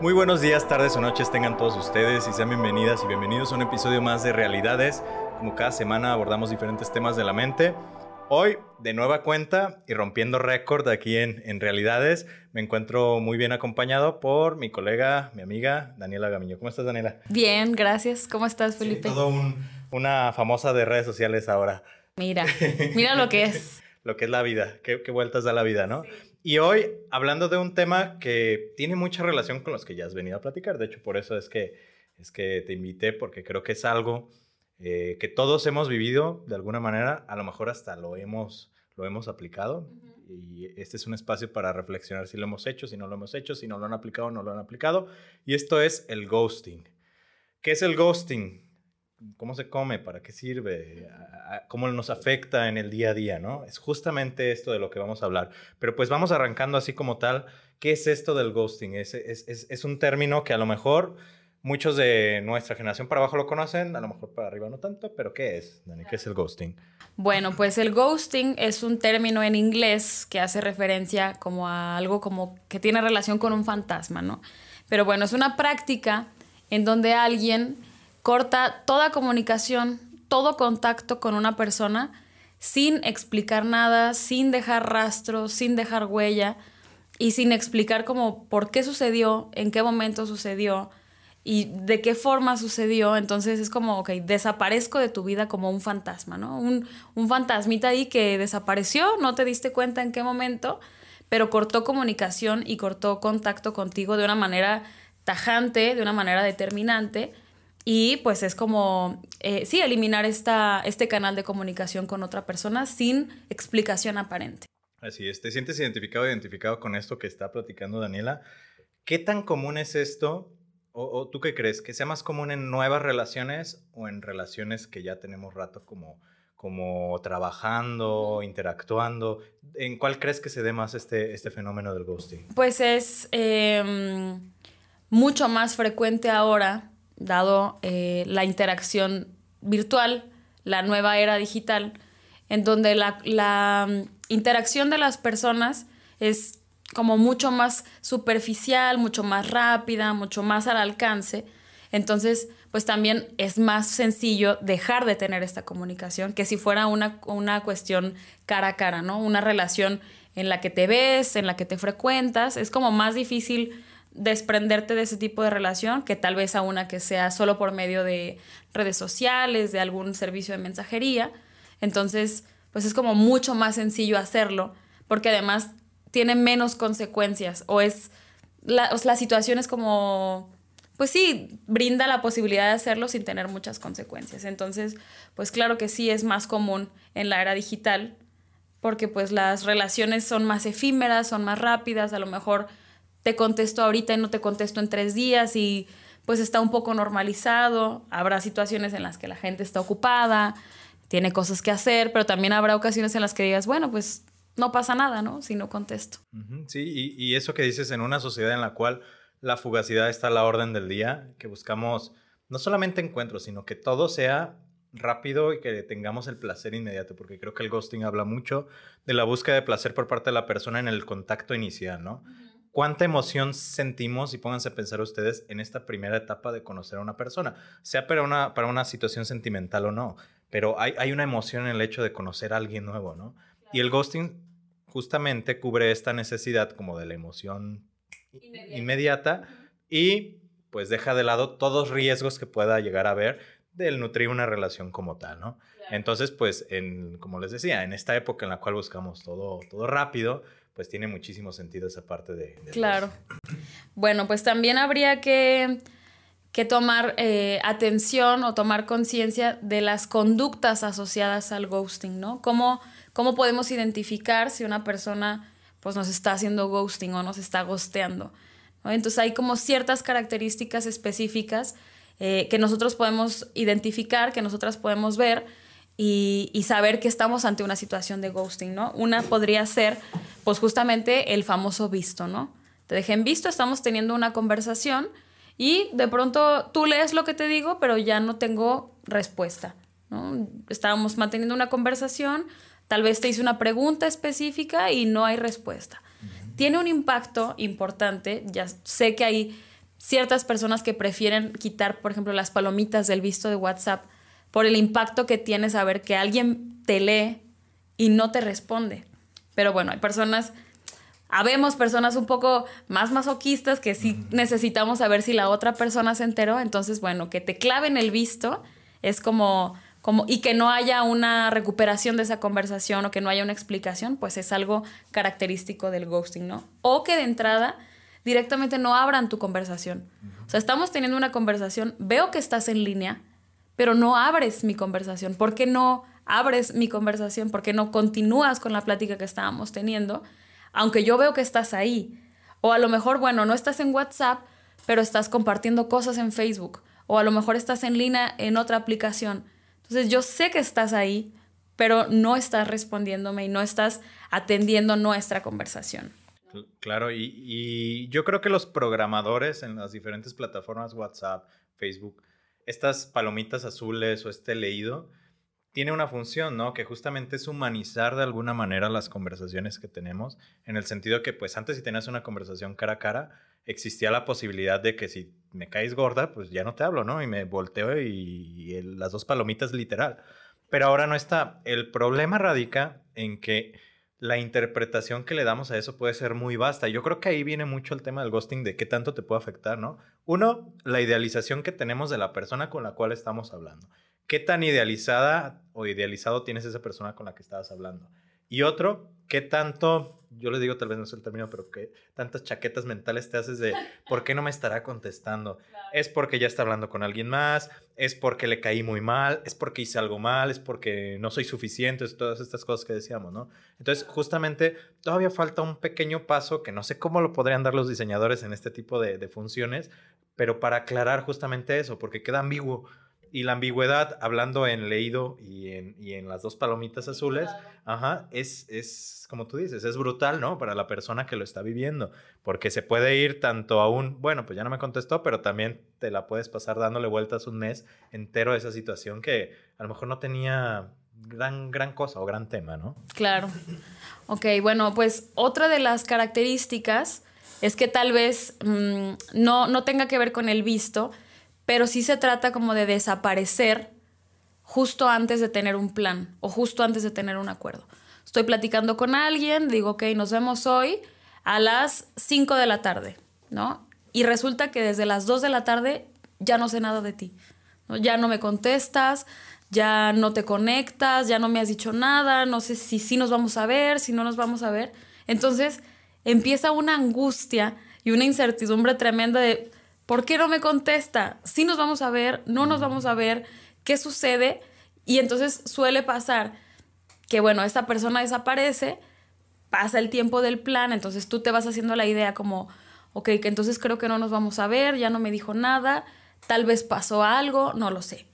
Muy buenos días, tardes o noches tengan todos ustedes y sean bienvenidas y bienvenidos a un episodio más de Realidades. Como cada semana abordamos diferentes temas de la mente. Hoy, de nueva cuenta y rompiendo récord aquí en, en Realidades, me encuentro muy bien acompañado por mi colega, mi amiga Daniela Gamiño. ¿Cómo estás, Daniela? Bien, gracias. ¿Cómo estás, Felipe? Sí, todo un, una famosa de redes sociales ahora. Mira, mira lo que es. lo que es la vida, qué, qué vueltas da la vida, ¿no? Y hoy, hablando de un tema que tiene mucha relación con los que ya has venido a platicar, de hecho, por eso es que, es que te invité, porque creo que es algo eh, que todos hemos vivido de alguna manera, a lo mejor hasta lo hemos, lo hemos aplicado. Y este es un espacio para reflexionar si lo hemos hecho, si no lo hemos hecho, si no lo han aplicado, no lo han aplicado. Y esto es el ghosting. ¿Qué es el ghosting? ¿Cómo se come? ¿Para qué sirve? ¿Cómo nos afecta en el día a día? ¿no? Es justamente esto de lo que vamos a hablar. Pero pues vamos arrancando así como tal. ¿Qué es esto del ghosting? Es, es, es, es un término que a lo mejor muchos de nuestra generación para abajo lo conocen, a lo mejor para arriba no tanto, pero ¿qué es, Dani? ¿Qué es el ghosting? Bueno, pues el ghosting es un término en inglés que hace referencia como a algo como que tiene relación con un fantasma, ¿no? Pero bueno, es una práctica en donde alguien corta toda comunicación, todo contacto con una persona sin explicar nada, sin dejar rastro, sin dejar huella y sin explicar como por qué sucedió, en qué momento sucedió y de qué forma sucedió. Entonces es como, ok, desaparezco de tu vida como un fantasma, ¿no? Un, un fantasmita ahí que desapareció, no te diste cuenta en qué momento, pero cortó comunicación y cortó contacto contigo de una manera tajante, de una manera determinante y pues es como, eh, sí, eliminar esta, este canal de comunicación con otra persona sin explicación aparente. Así es, ¿te sientes identificado, identificado con esto que está platicando Daniela? ¿Qué tan común es esto? O, o, tú qué crees? ¿Que sea más común en nuevas relaciones o en relaciones que ya tenemos rato como, como trabajando, interactuando? ¿En cuál crees que se dé más este, este fenómeno del ghosting? Pues es eh, mucho más frecuente ahora dado eh, la interacción virtual, la nueva era digital, en donde la, la mm, interacción de las personas es como mucho más superficial, mucho más rápida, mucho más al alcance. Entonces, pues también es más sencillo dejar de tener esta comunicación que si fuera una, una cuestión cara a cara, ¿no? Una relación en la que te ves, en la que te frecuentas, es como más difícil desprenderte de ese tipo de relación que tal vez a una que sea solo por medio de redes sociales, de algún servicio de mensajería. Entonces, pues es como mucho más sencillo hacerlo porque además tiene menos consecuencias o es la, la situación es como pues sí, brinda la posibilidad de hacerlo sin tener muchas consecuencias. Entonces, pues claro que sí es más común en la era digital, porque pues las relaciones son más efímeras, son más rápidas, a lo mejor te contesto ahorita y no te contesto en tres días y pues está un poco normalizado. Habrá situaciones en las que la gente está ocupada, tiene cosas que hacer, pero también habrá ocasiones en las que digas, bueno, pues no pasa nada, ¿no? Si no contesto. Sí, y, y eso que dices en una sociedad en la cual la fugacidad está a la orden del día, que buscamos no solamente encuentros, sino que todo sea rápido y que tengamos el placer inmediato, porque creo que el ghosting habla mucho de la búsqueda de placer por parte de la persona en el contacto inicial, ¿no? Uh -huh cuánta emoción sentimos, y pónganse a pensar ustedes, en esta primera etapa de conocer a una persona, sea para una, para una situación sentimental o no, pero hay, hay una emoción en el hecho de conocer a alguien nuevo, ¿no? Claro. Y el ghosting justamente cubre esta necesidad como de la emoción inmediata, inmediata uh -huh. y pues deja de lado todos riesgos que pueda llegar a haber del nutrir una relación como tal, ¿no? Claro. Entonces, pues, en, como les decía, en esta época en la cual buscamos todo, todo rápido, pues tiene muchísimo sentido esa parte de... de claro. Bueno, pues también habría que, que tomar eh, atención o tomar conciencia de las conductas asociadas al ghosting, ¿no? ¿Cómo, ¿Cómo podemos identificar si una persona pues nos está haciendo ghosting o nos está ghosteando? ¿no? Entonces hay como ciertas características específicas eh, que nosotros podemos identificar, que nosotras podemos ver y, y, saber que estamos ante una situación de ghosting, ¿no? Una podría ser, pues justamente el famoso visto, ¿no? Te dejé en visto, estamos teniendo una conversación y de pronto tú lees lo que te digo, pero ya no tengo respuesta, ¿no? Estábamos manteniendo una conversación, tal vez te hice una pregunta específica y no hay respuesta. Tiene un impacto importante, ya sé que hay ciertas personas que prefieren quitar, por ejemplo, las palomitas del visto de WhatsApp por el impacto que tiene saber que alguien te lee y no te responde. Pero bueno, hay personas, habemos personas un poco más masoquistas que sí necesitamos saber si la otra persona se enteró, entonces bueno, que te claven el visto es como como, y que no haya una recuperación de esa conversación o que no haya una explicación, pues es algo característico del ghosting, ¿no? O que de entrada directamente no abran tu conversación. O sea, estamos teniendo una conversación, veo que estás en línea, pero no abres mi conversación. ¿Por qué no abres mi conversación? ¿Por qué no continúas con la plática que estábamos teniendo? Aunque yo veo que estás ahí. O a lo mejor, bueno, no estás en WhatsApp, pero estás compartiendo cosas en Facebook. O a lo mejor estás en línea en otra aplicación. Entonces yo sé que estás ahí, pero no estás respondiéndome y no estás atendiendo nuestra conversación. Claro, y, yo creo que los programadores en las diferentes plataformas, WhatsApp, Facebook, estas palomitas azules o este leído, tiene una función, ¿no? Que justamente es humanizar de alguna manera las conversaciones que tenemos, en el sentido que pues antes si tenías una conversación cara a cara, existía la posibilidad de que si me caes gorda, pues ya no te hablo, ¿no? Y me volteo y, las dos palomitas literal. Pero ahora no está. El problema radica en que la interpretación que le damos a eso puede ser muy vasta. Yo creo que ahí viene mucho el tema del ghosting, de qué tanto te puede afectar, ¿no? Uno, la idealización que tenemos de la persona con la cual estamos hablando. ¿Qué tan idealizada o idealizado tienes esa persona con la que estabas hablando? Y otro, ¿qué tanto yo le digo tal vez no es el término, pero que tantas chaquetas mentales te haces de por qué no me estará contestando. Es porque ya está hablando con alguien más, es porque le caí muy mal, es porque hice algo mal, es porque no soy suficiente, es todas estas cosas que decíamos, ¿no? Entonces, justamente todavía falta un pequeño paso que no sé cómo lo podrían dar los diseñadores en este tipo de, de funciones, pero para aclarar justamente eso, porque queda ambiguo y la ambigüedad, hablando en leído y en, y en las dos palomitas azules, ajá, es, es, como tú dices, es brutal, ¿no? Para la persona que lo está viviendo, porque se puede ir tanto a un, bueno, pues ya no me contestó, pero también te la puedes pasar dándole vueltas un mes entero a esa situación que a lo mejor no tenía gran, gran cosa o gran tema, ¿no? Claro. Ok, bueno, pues otra de las características es que tal vez mm, no, no tenga que ver con el visto, pero sí se trata como de desaparecer justo antes de tener un plan o justo antes de tener un acuerdo. Estoy platicando con alguien, digo, ok, nos vemos hoy a las 5 de la tarde, ¿no? Y resulta que desde las 2 de la tarde ya no sé nada de ti, ya no me contestas, ya no te conectas, ya no me has dicho nada, no sé si sí nos vamos a ver, si no nos vamos a ver. Entonces empieza una angustia y una incertidumbre tremenda de, ¿Por qué no me contesta? Si nos vamos a ver, no nos vamos a ver, ¿qué sucede? Y entonces suele pasar que, bueno, esta persona desaparece, pasa el tiempo del plan, entonces tú te vas haciendo la idea como, ok, que entonces creo que no nos vamos a ver, ya no me dijo nada, tal vez pasó algo, no lo sé.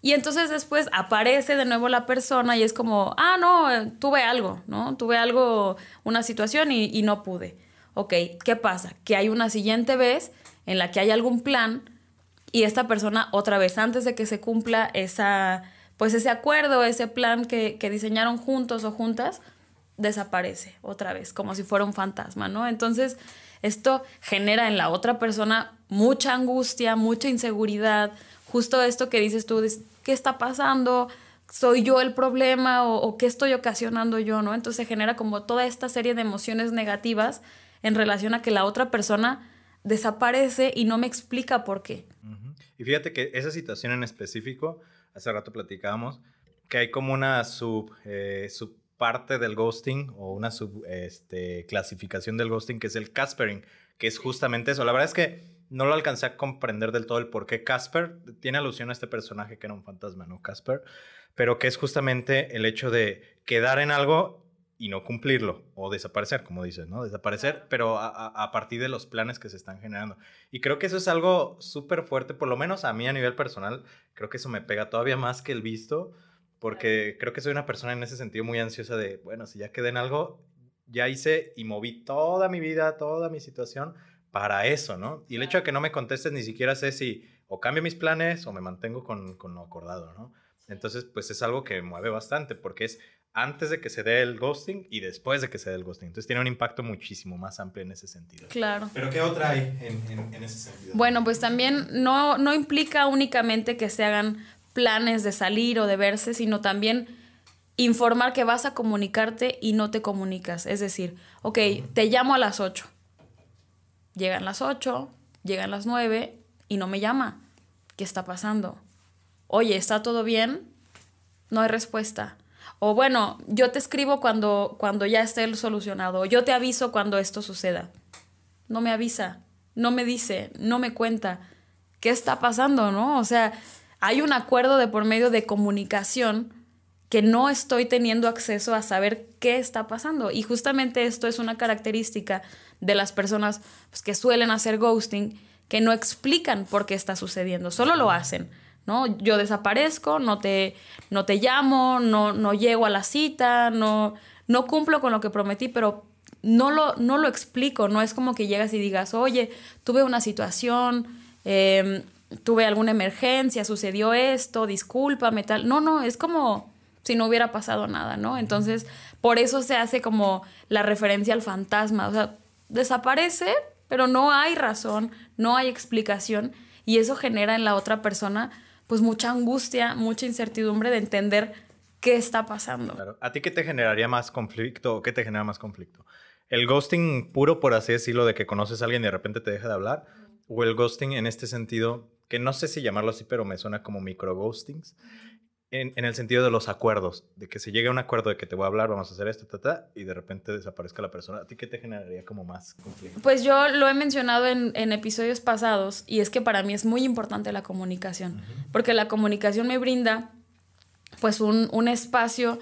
Y entonces después aparece de nuevo la persona y es como, ah, no, tuve algo, ¿no? Tuve algo, una situación y, y no pude. Ok, ¿qué pasa? Que hay una siguiente vez en la que hay algún plan y esta persona otra vez antes de que se cumpla esa pues ese acuerdo, ese plan que, diseñaron juntos o juntas, desaparece otra vez, como si fuera un fantasma, ¿no? Entonces, esto genera en la otra persona mucha angustia, mucha inseguridad, justo esto que dices tú, ¿qué está pasando? ¿Soy yo el problema o, qué estoy ocasionando yo, no? Entonces genera como toda esta serie de emociones negativas en relación a que la otra persona desaparece y no me explica por qué. Y fíjate que esa situación en específico, hace rato platicábamos, que hay como una sub, eh, subparte del ghosting o una sub este, clasificación del ghosting que es el Caspering, que es justamente eso. La verdad es que no lo alcancé a comprender del todo el por qué Casper tiene alusión a este personaje que era un fantasma, ¿no? Casper, pero que es justamente el hecho de quedar en algo y no cumplirlo o desaparecer, como dices, ¿no? Desaparecer, pero a, partir de los planes que se están generando. Y creo que eso es algo súper fuerte, por lo menos a mí a nivel personal, creo que eso me pega todavía más que el visto, porque creo que soy una persona en ese sentido muy ansiosa de, bueno, si ya quedé en algo, ya hice y moví toda mi vida, toda mi situación para eso, ¿no? Y el hecho de que no me contestes ni siquiera sé si o cambio mis planes o me mantengo con, con lo acordado, ¿no? Entonces, pues es algo que mueve bastante porque es antes de que se dé el ghosting y después de que se dé el ghosting. Entonces tiene un impacto muchísimo más amplio en ese sentido. Claro. Pero ¿qué otra hay en, en, ese sentido? Bueno, pues también no, no implica únicamente que se hagan planes de salir o de verse, sino también informar que vas a comunicarte y no te comunicas. Es decir, ok, te llamo a las 8. Llegan las 8, llegan las 9 y no me llama. ¿Qué está pasando? Oye, ¿está todo bien? No hay respuesta. O bueno, yo te escribo cuando, cuando ya esté solucionado. Yo te aviso cuando esto suceda. No me avisa, no me dice, no me cuenta. ¿Qué está pasando, no? O sea, hay un acuerdo de por medio de comunicación que no estoy teniendo acceso a saber qué está pasando. Y justamente esto es una característica de las personas pues, que suelen hacer ghosting, que no explican por qué está sucediendo, solo lo hacen. ¿No? Yo desaparezco, no te, no te llamo, no, no llego a la cita, no, no cumplo con lo que prometí, pero no lo, no lo explico, no es como que llegas y digas, oye, tuve una situación, em, tuve alguna emergencia, sucedió esto, discúlpame, tal. No, no, es como si no hubiera pasado nada, ¿no? Entonces, por eso se hace como la referencia al fantasma, o sea, desaparece, pero no hay razón, no hay explicación, y eso genera en la otra persona pues mucha angustia, mucha incertidumbre de entender qué está pasando. ¿A ti qué te generaría más conflicto o qué te genera más conflicto? ¿El ghosting puro, por así decirlo, de que conoces a alguien y de repente te deja de hablar? ¿O el ghosting en este sentido, que no sé si llamarlo así, pero me suena como micro ghostings? En, el sentido de los acuerdos, de que se llegue a un acuerdo de que te voy a hablar, vamos a hacer esto, ta, y de repente desaparezca la persona. ¿A ti qué te generaría como más conflicto? Pues yo lo he mencionado en, episodios pasados y es que para mí es muy importante la comunicación, porque la comunicación me brinda pues un, un espacio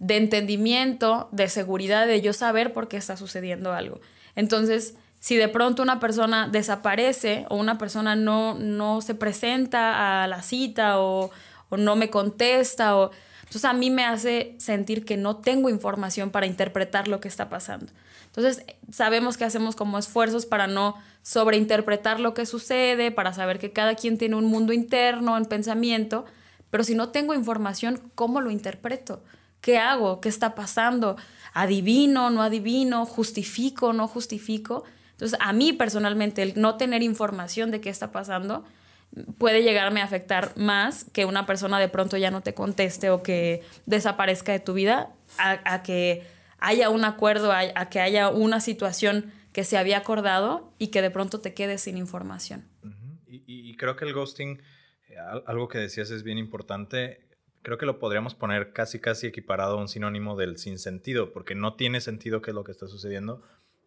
de entendimiento, de seguridad, de yo saber por qué está sucediendo algo. Entonces, si de pronto una persona desaparece o una persona no, no se presenta a la cita o o no me contesta o entonces a mí me hace sentir que no tengo información para interpretar lo que está pasando. Entonces sabemos que hacemos como esfuerzos para no sobreinterpretar lo que sucede, para saber que cada quien tiene un mundo interno en pensamiento, pero si no tengo información, ¿cómo lo interpreto? ¿Qué hago? ¿Qué está pasando? ¿Adivino? ¿No adivino? ¿Justifico? ¿No justifico? Entonces a mí personalmente el no tener información de qué está pasando, puede llegarme a afectar más que una persona de pronto ya no te conteste o que desaparezca de tu vida, a, que haya un acuerdo, a, que haya una situación que se había acordado y que de pronto te quedes sin información. y, creo que el ghosting, eh, algo que decías es bien importante, creo que lo podríamos poner casi casi equiparado a un sinónimo del sinsentido, porque no tiene sentido qué es lo que está sucediendo.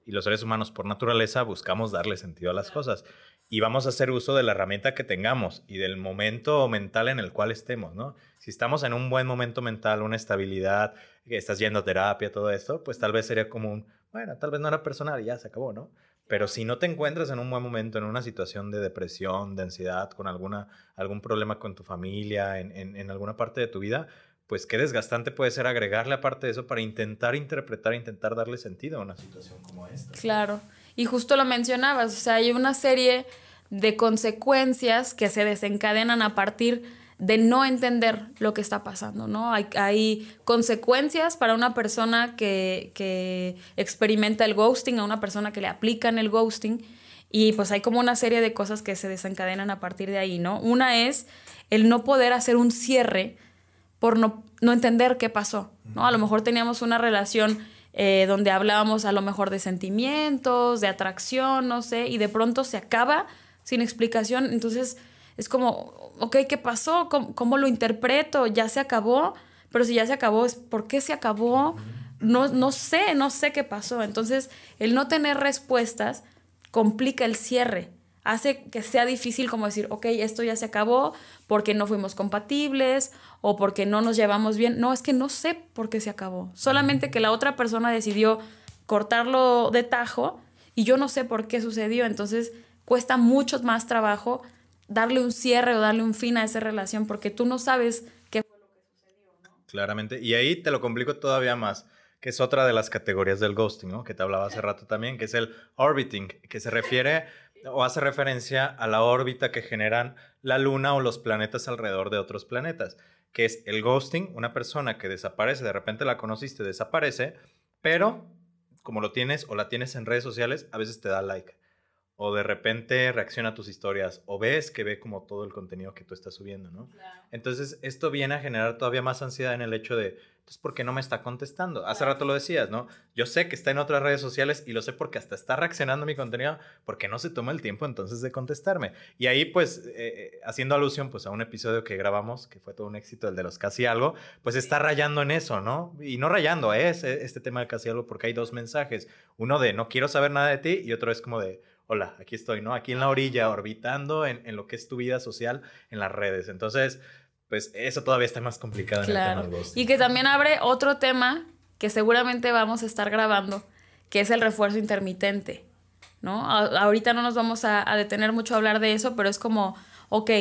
Y los seres humanos por naturaleza buscamos darle sentido a las cosas y vamos a hacer uso de la herramienta que tengamos y del momento mental en el cual estemos, ¿no? Si estamos en un buen momento mental, una estabilidad, que estás yendo a terapia, todo esto, pues tal vez sería como un, bueno, tal vez no era personal y ya se acabó, ¿no? Pero si no te encuentras en un buen momento, en una situación de depresión, de ansiedad, con alguna, algún problema con tu familia, en, en, alguna parte de tu vida, pues qué desgastante puede ser agregarle aparte de eso para intentar interpretar, intentar darle sentido a una situación como esta. Claro. Y justo lo mencionabas, o sea, hay una serie de consecuencias que se desencadenan a partir de no entender lo que está pasando, ¿no? Hay, hay consecuencias para una persona que, que, experimenta el ghosting, a una persona que le aplican el ghosting, y pues hay como una serie de cosas que se desencadenan a partir de ahí, ¿no? Una es el no poder hacer un cierre por no, no entender qué pasó, ¿no? A lo mejor teníamos una relación eh, donde hablábamos a lo mejor de sentimientos, de atracción, no sé, y de pronto se acaba sin explicación. Entonces es como, ok, ¿qué pasó? ¿Cómo, lo interpreto? ¿Ya se acabó? Pero si ya se acabó, ¿por qué se acabó? No, no sé, no sé qué pasó. Entonces, el no tener respuestas complica el cierre hace que sea difícil como decir, ok, esto ya se acabó porque no fuimos compatibles o porque no nos llevamos bien. No, es que no sé por qué se acabó. Solamente que la otra persona decidió cortarlo de tajo y yo no sé por qué sucedió. Entonces cuesta mucho más trabajo darle un cierre o darle un fin a esa relación porque tú no sabes qué fue lo que sucedió. Claramente. Y ahí te lo complico todavía más que es otra de las categorías del ghosting, ¿no? Que te hablaba hace rato también, que es el orbiting, que se refiere o hace referencia a la órbita que generan la Luna o los planetas alrededor de otros planetas. que es el ghosting, una persona que desaparece, de repente la conociste, desaparece, pero como lo tienes o la tienes en redes sociales, a veces te da like o de repente reacciona a tus historias, o ves que ve como todo el contenido que tú estás subiendo, ¿no? Entonces, esto viene a generar todavía más ansiedad en el hecho de, entonces, ¿por qué no me está contestando? Hace rato lo decías, ¿no? Yo sé que está en otras redes sociales y lo sé porque hasta está reaccionando a mi contenido, porque no se toma el tiempo entonces de contestarme. Y ahí, pues, eh, eh, haciendo alusión, pues, a un episodio que grabamos, que fue todo un éxito, el de los casi algo, pues está rayando en eso, ¿no? Y no rayando, es ¿eh? este tema de casi algo, porque hay dos mensajes. Uno de no quiero saber nada de ti y otro es como de hola, aquí estoy, ¿no? Aquí en la orilla, orbitando en, lo que es tu vida social en las redes. Entonces, pues eso todavía está más complicado claro. en el tema Y que también abre otro tema que seguramente vamos a estar grabando, que es el refuerzo intermitente, ¿no? ahorita no nos vamos a, a detener mucho a hablar de eso, pero es como, ok,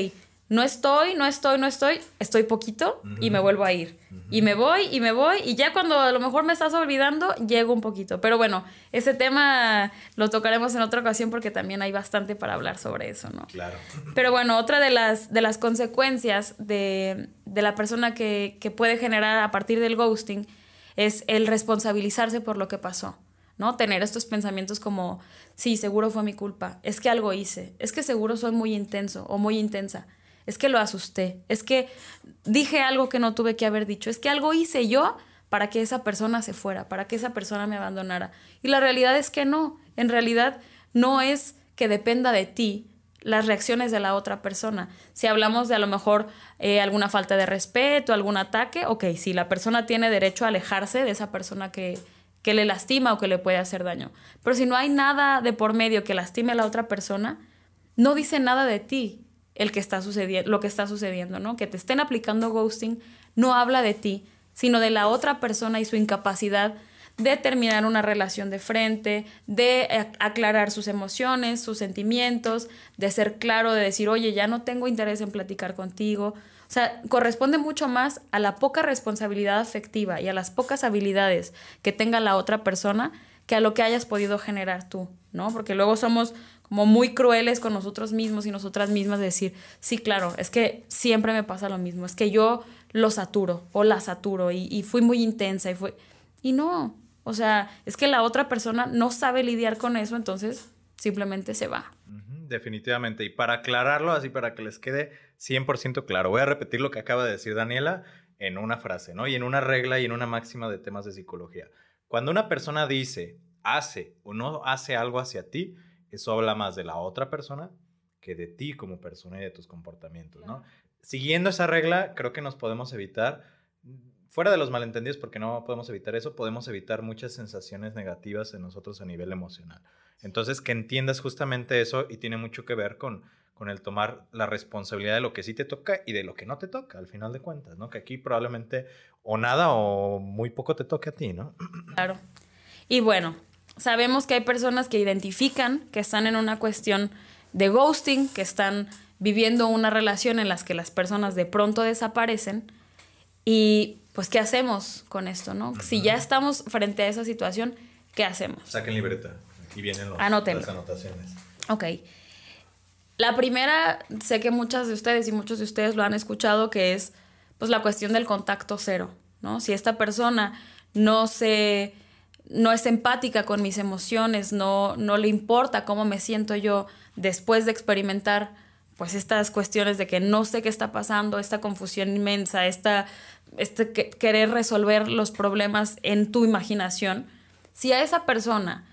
no estoy, no estoy, no estoy, estoy poquito y me vuelvo a ir. Y me voy y me voy y ya cuando a lo mejor me estás olvidando, llego un poquito. Pero bueno, ese tema lo tocaremos en otra ocasión porque también hay bastante para hablar sobre eso, ¿no? Claro. Pero bueno, otra de las, de las consecuencias de, de la persona que, que puede generar a partir del ghosting es el responsabilizarse por lo que pasó. ¿no? Tener estos pensamientos como, sí, seguro fue mi culpa, es que algo hice, es que seguro soy muy intenso o muy intensa es que lo asusté, es que dije algo que no tuve que haber dicho, es que algo hice yo para que esa persona se fuera, para que esa persona me abandonara. Y la realidad es que no, en realidad no es que dependa de ti las reacciones de la otra persona. Si hablamos de a lo mejor eh, alguna falta de respeto, algún ataque, ok, si la persona tiene derecho a alejarse de esa persona que, que le lastima o que le puede hacer daño. Pero si no hay nada de por medio que lastime a la otra persona, no dice nada de ti el que está sucediendo, lo que está sucediendo, ¿no? Que te estén aplicando ghosting no habla de ti, sino de la otra persona y su incapacidad de terminar una relación de frente, de aclarar sus emociones, sus sentimientos, de ser claro, de decir, oye, ya no tengo interés en platicar contigo. O sea, corresponde mucho más a la poca responsabilidad afectiva y a las pocas habilidades que tenga la otra persona que a lo que hayas podido generar tú, ¿no? Porque luego somos como muy crueles con nosotros mismos y nosotras mismas de decir, sí, claro, es que siempre me pasa lo mismo, es que yo lo saturo o la saturo y, fui muy intensa y fue... Y no, o sea, es que la otra persona no sabe lidiar con eso, entonces simplemente se va. definitivamente. Y para aclararlo, así para que les quede 100% claro, voy a repetir lo que acaba de decir Daniela en una frase, ¿no? Y en una regla y en una máxima de temas de psicología. Cuando una persona dice, hace o no hace algo hacia ti, eso habla más de la otra persona que de ti como persona y de tus comportamientos, ¿no? Siguiendo esa regla, creo que nos podemos evitar, fuera de los malentendidos, porque no podemos evitar eso, podemos evitar muchas sensaciones negativas en nosotros a nivel emocional. Entonces, que entiendas justamente eso y tiene mucho que ver con, con el tomar la responsabilidad de lo que sí te toca y de lo que no te toca, al final de cuentas, ¿no? Que aquí probablemente o nada o muy poco te toque a ti, ¿no? Claro. Y bueno, sabemos que hay personas que identifican que están en una cuestión de ghosting, que están viviendo una relación en las que las personas de pronto desaparecen y pues ¿qué hacemos con esto, no? Si ya estamos frente a esa situación, ¿qué hacemos? Saquen libreta, aquí vienen los, las anotaciones. Ok. La primera, sé que muchas de ustedes y muchos de ustedes lo han escuchado, que es pues la cuestión del contacto cero, ¿no? Si esta persona no se no es empática con mis emociones, no, no le importa cómo me siento yo después de experimentar pues estas cuestiones de que no sé qué está pasando, esta confusión inmensa, esta, este querer resolver los problemas en tu imaginación, si a esa persona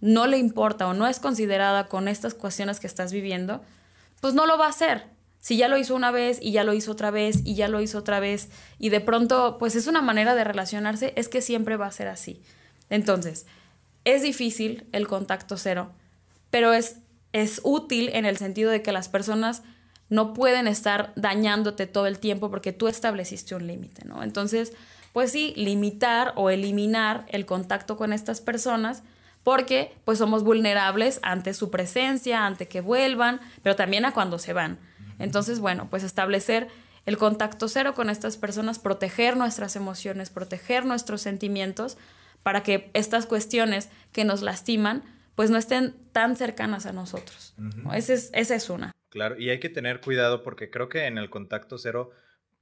no le importa o no es considerada con estas cuestiones que estás viviendo, pues no lo va a hacer. Si ya lo hizo una vez y ya lo hizo otra vez y ya lo hizo otra vez y de pronto pues es una manera de relacionarse, es que siempre va a ser así. Entonces, es difícil el contacto cero, pero es, es útil en el sentido de que las personas no pueden estar dañándote todo el tiempo porque tú estableciste un límite, ¿no? Entonces, pues sí, limitar o eliminar el contacto con estas personas porque pues somos vulnerables ante su presencia, ante que vuelvan, pero también a cuando se van. Entonces, bueno, pues establecer el contacto cero con estas personas, proteger nuestras emociones, proteger nuestros sentimientos, para que estas cuestiones que nos lastiman pues no estén tan cercanas a nosotros. es, esa es una. Claro, y hay que tener cuidado porque creo que en el contacto cero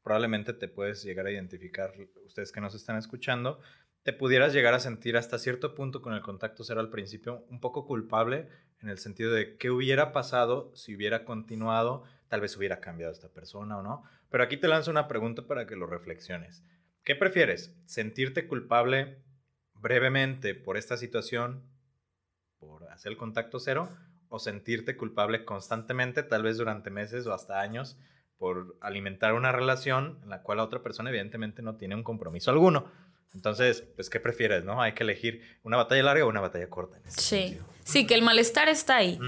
probablemente te puedes llegar a identificar, ustedes que nos están escuchando, te pudieras llegar a sentir hasta cierto punto con el contacto cero al principio un poco culpable en el sentido de qué hubiera pasado si hubiera continuado, tal vez hubiera cambiado esta persona o no. Pero aquí te lanzo una pregunta para que lo reflexiones. ¿Qué prefieres? ¿Sentirte culpable brevemente por esta situación, por hacer el contacto cero, o sentirte culpable constantemente, tal vez durante meses o hasta años, por alimentar una relación en la cual la otra persona evidentemente no tiene un compromiso alguno? Entonces, pues, ¿qué prefieres, no? Hay que elegir una batalla larga o una batalla corta. sí, sí, que el malestar está ahí.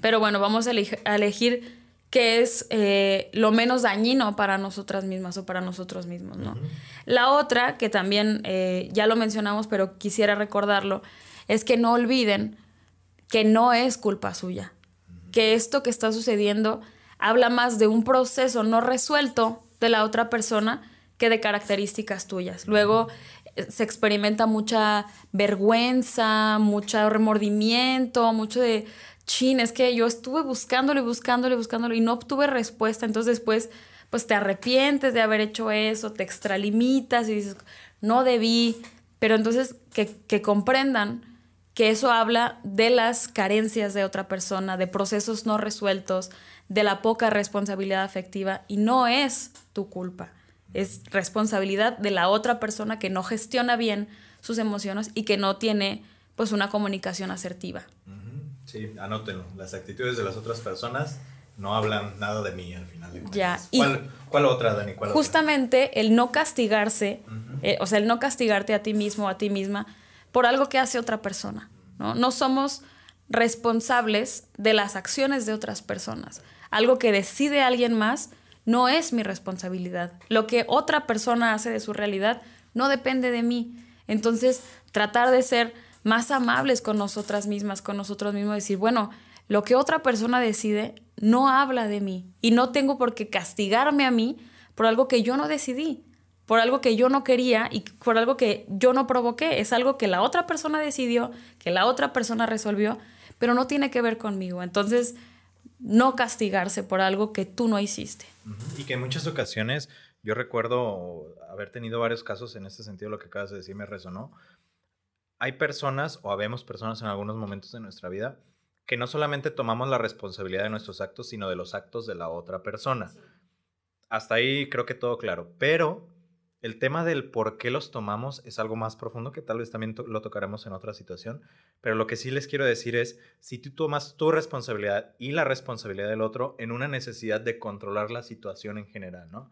Pero bueno, vamos a, elegir qué es eh, lo menos dañino para nosotras mismas o para nosotros mismos, ¿no? La otra, que también eh, ya lo mencionamos, pero quisiera recordarlo, es que no olviden que no es culpa suya. Que esto que está sucediendo habla más de un proceso no resuelto de la otra persona que de características tuyas. Luego, se experimenta mucha vergüenza, mucho remordimiento, mucho de, chin, es que yo estuve buscándolo y buscándolo y buscándolo y no obtuve respuesta, entonces después pues te arrepientes de haber hecho eso, te extralimitas y dices, no debí, pero entonces que, que comprendan que eso habla de las carencias de otra persona, de procesos no resueltos, de la poca responsabilidad afectiva. Y no es tu culpa. Es responsabilidad de la otra persona que no gestiona bien sus emociones y que no tiene pues una comunicación asertiva. Sí, anótenlo. Las actitudes de las otras personas no hablan nada de mí al final. ya. ¿Cuál, otra, Dani? justamente el no castigarse, eh, o sea, el no castigarte a ti mismo a ti misma por algo que hace otra persona. ¿no? no somos responsables de las acciones de otras personas. Algo que decide alguien más no es mi responsabilidad. Lo que otra persona hace de su realidad no depende de mí. Entonces, tratar de ser más amables con nosotras mismas, con nosotros mismos, decir, bueno, lo que otra persona decide no habla de mí y no tengo por qué castigarme a mí por algo que yo no decidí, por algo que yo no quería y por algo que yo no provoqué. Es algo que la otra persona decidió, que la otra persona resolvió, pero no tiene que ver conmigo. Entonces, no castigarse por algo que tú no hiciste. Y que en muchas ocasiones, yo recuerdo haber tenido varios casos en este sentido, lo que acabas de decir me resonó. Hay personas, o habemos personas en algunos momentos de nuestra vida, que no solamente tomamos la responsabilidad de nuestros actos, sino de los actos de la otra persona. Hasta ahí creo que todo claro, pero el tema del por qué los tomamos es algo más profundo que tal vez también lo tocaremos en otra situación, pero lo que sí les quiero decir es, si tú tomas tu responsabilidad y la responsabilidad del otro en una necesidad de controlar la situación en general, ¿no?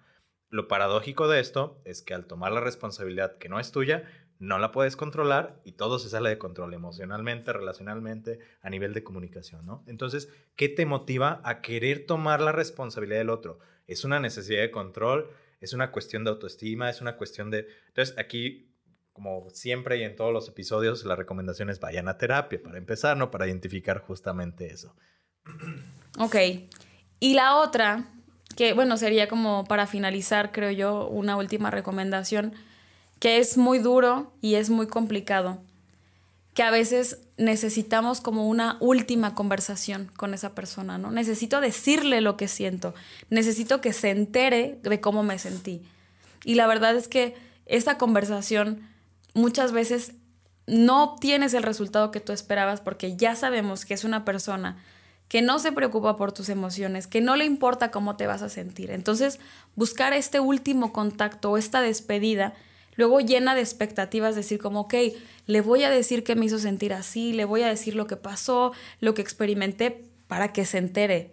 Lo paradójico de esto es que al tomar la responsabilidad que no es tuya, no la puedes controlar y todo se sale de control emocionalmente, relacionalmente, a nivel de comunicación, ¿no? Entonces, ¿qué te motiva a querer tomar la responsabilidad del otro? ¿Es una necesidad de control? es una cuestión de autoestima, es una cuestión de... Entonces aquí, como siempre y en todos los episodios, la recomendación es vayan a terapia para empezar, ¿no? Para identificar justamente eso. Ok. Y la otra, que bueno, sería como para finalizar, creo yo, una última recomendación, que es muy duro y es muy complicado que a veces necesitamos como una última conversación con esa persona, ¿no? Necesito decirle lo que siento, necesito que se entere de cómo me sentí. Y la verdad es que esa conversación muchas veces no obtienes el resultado que tú esperabas porque ya sabemos que es una persona que no se preocupa por tus emociones, que no le importa cómo te vas a sentir. Entonces, buscar este último contacto o esta despedida luego llena de expectativas, decir como, ok, le voy a decir que me hizo sentir así, le voy a decir lo que pasó, lo que experimenté, para que se entere.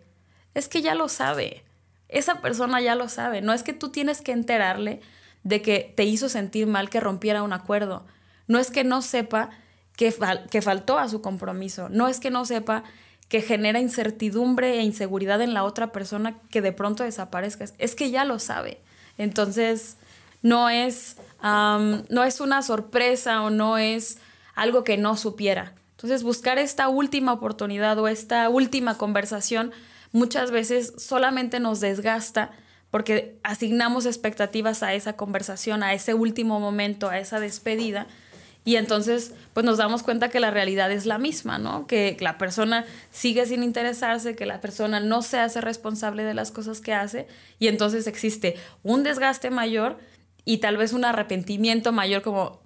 Es que ya lo sabe, esa persona ya lo sabe, no es que tú tienes que enterarle de que te hizo sentir mal que rompiera un acuerdo, no es que no sepa que, que faltó a su compromiso, no es que no sepa que genera incertidumbre e inseguridad en la otra persona que de pronto desaparezca, es que ya lo sabe. Entonces, no es, no es una sorpresa o no es algo que no supiera. Entonces, buscar esta última oportunidad o esta última conversación muchas veces solamente nos desgasta porque asignamos expectativas a esa conversación, a ese último momento, a esa despedida, Y entonces, pues nos damos cuenta que la realidad es la misma, ¿no? Que la persona sigue sin interesarse, que la persona no se hace responsable de las cosas que hace y entonces existe un desgaste mayor y tal vez un arrepentimiento mayor como,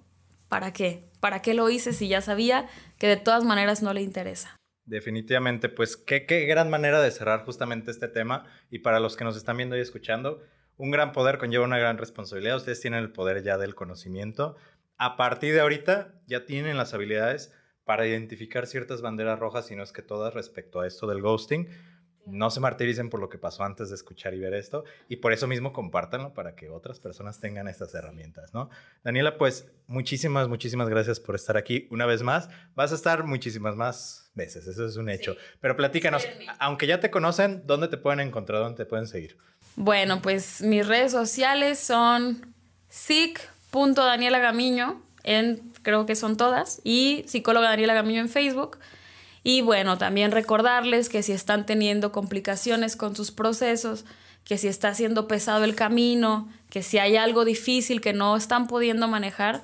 ¿para qué? ¿Para qué lo hice si ya sabía que de todas maneras no le interesa? Definitivamente, pues qué, qué gran manera de cerrar justamente este tema y para los que nos están viendo y escuchando, un gran poder conlleva una gran responsabilidad. Ustedes tienen el poder ya del conocimiento. A partir de ahorita ya tienen las habilidades para identificar ciertas banderas rojas, si no es que todas, respecto a esto del ghosting. No se martiricen por lo que pasó antes de escuchar y ver esto. Y por eso mismo compártanlo para que otras personas tengan estas herramientas, ¿no? Daniela, pues muchísimas, muchísimas gracias por estar aquí una vez más. Vas a estar muchísimas más veces, eso es un hecho. Pero platícanos, aunque ya te conocen, ¿dónde te pueden encontrar? ¿Dónde te pueden seguir? Bueno, pues mis redes sociales son sic.daniela en creo que son todas, y psicóloga Daniela Gamiño en Facebook. Y bueno, también recordarles que si están teniendo complicaciones con sus procesos, que si está siendo pesado el camino, que si hay algo difícil que no están pudiendo manejar,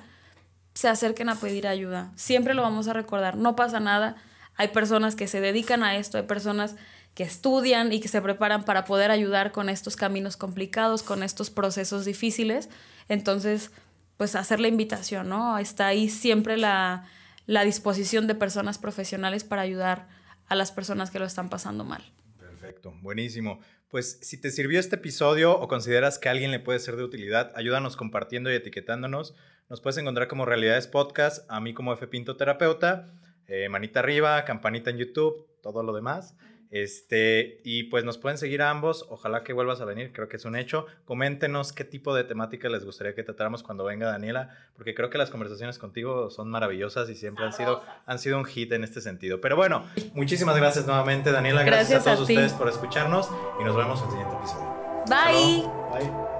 se acerquen a pedir ayuda. Siempre lo vamos a recordar, no pasa nada. Hay personas que se dedican a esto, hay personas que estudian y que se preparan para poder ayudar con estos caminos complicados, con estos procesos difíciles. Entonces, pues hacer la invitación, ¿no? Está ahí siempre la, la disposición de personas profesionales para ayudar a las personas que lo están pasando mal. Perfecto, buenísimo. Pues si te sirvió este episodio o consideras que a alguien le puede ser de utilidad, ayúdanos compartiendo y etiquetándonos. Nos puedes encontrar como Realidades Podcast, a mí como F Pinto Terapeuta, eh, manita arriba, campanita en YouTube, todo lo demás. Este, y pues nos pueden seguir a ambos. Ojalá que vuelvas a venir, creo que es un hecho. Coméntenos qué tipo de temática les gustaría que tratáramos cuando venga Daniela, porque creo que las conversaciones contigo son maravillosas y siempre han sido, han sido un hit en este sentido. Pero bueno, muchísimas gracias nuevamente, Daniela. Gracias, a todos ustedes por escucharnos y nos vemos en el siguiente episodio. Bye. Bye.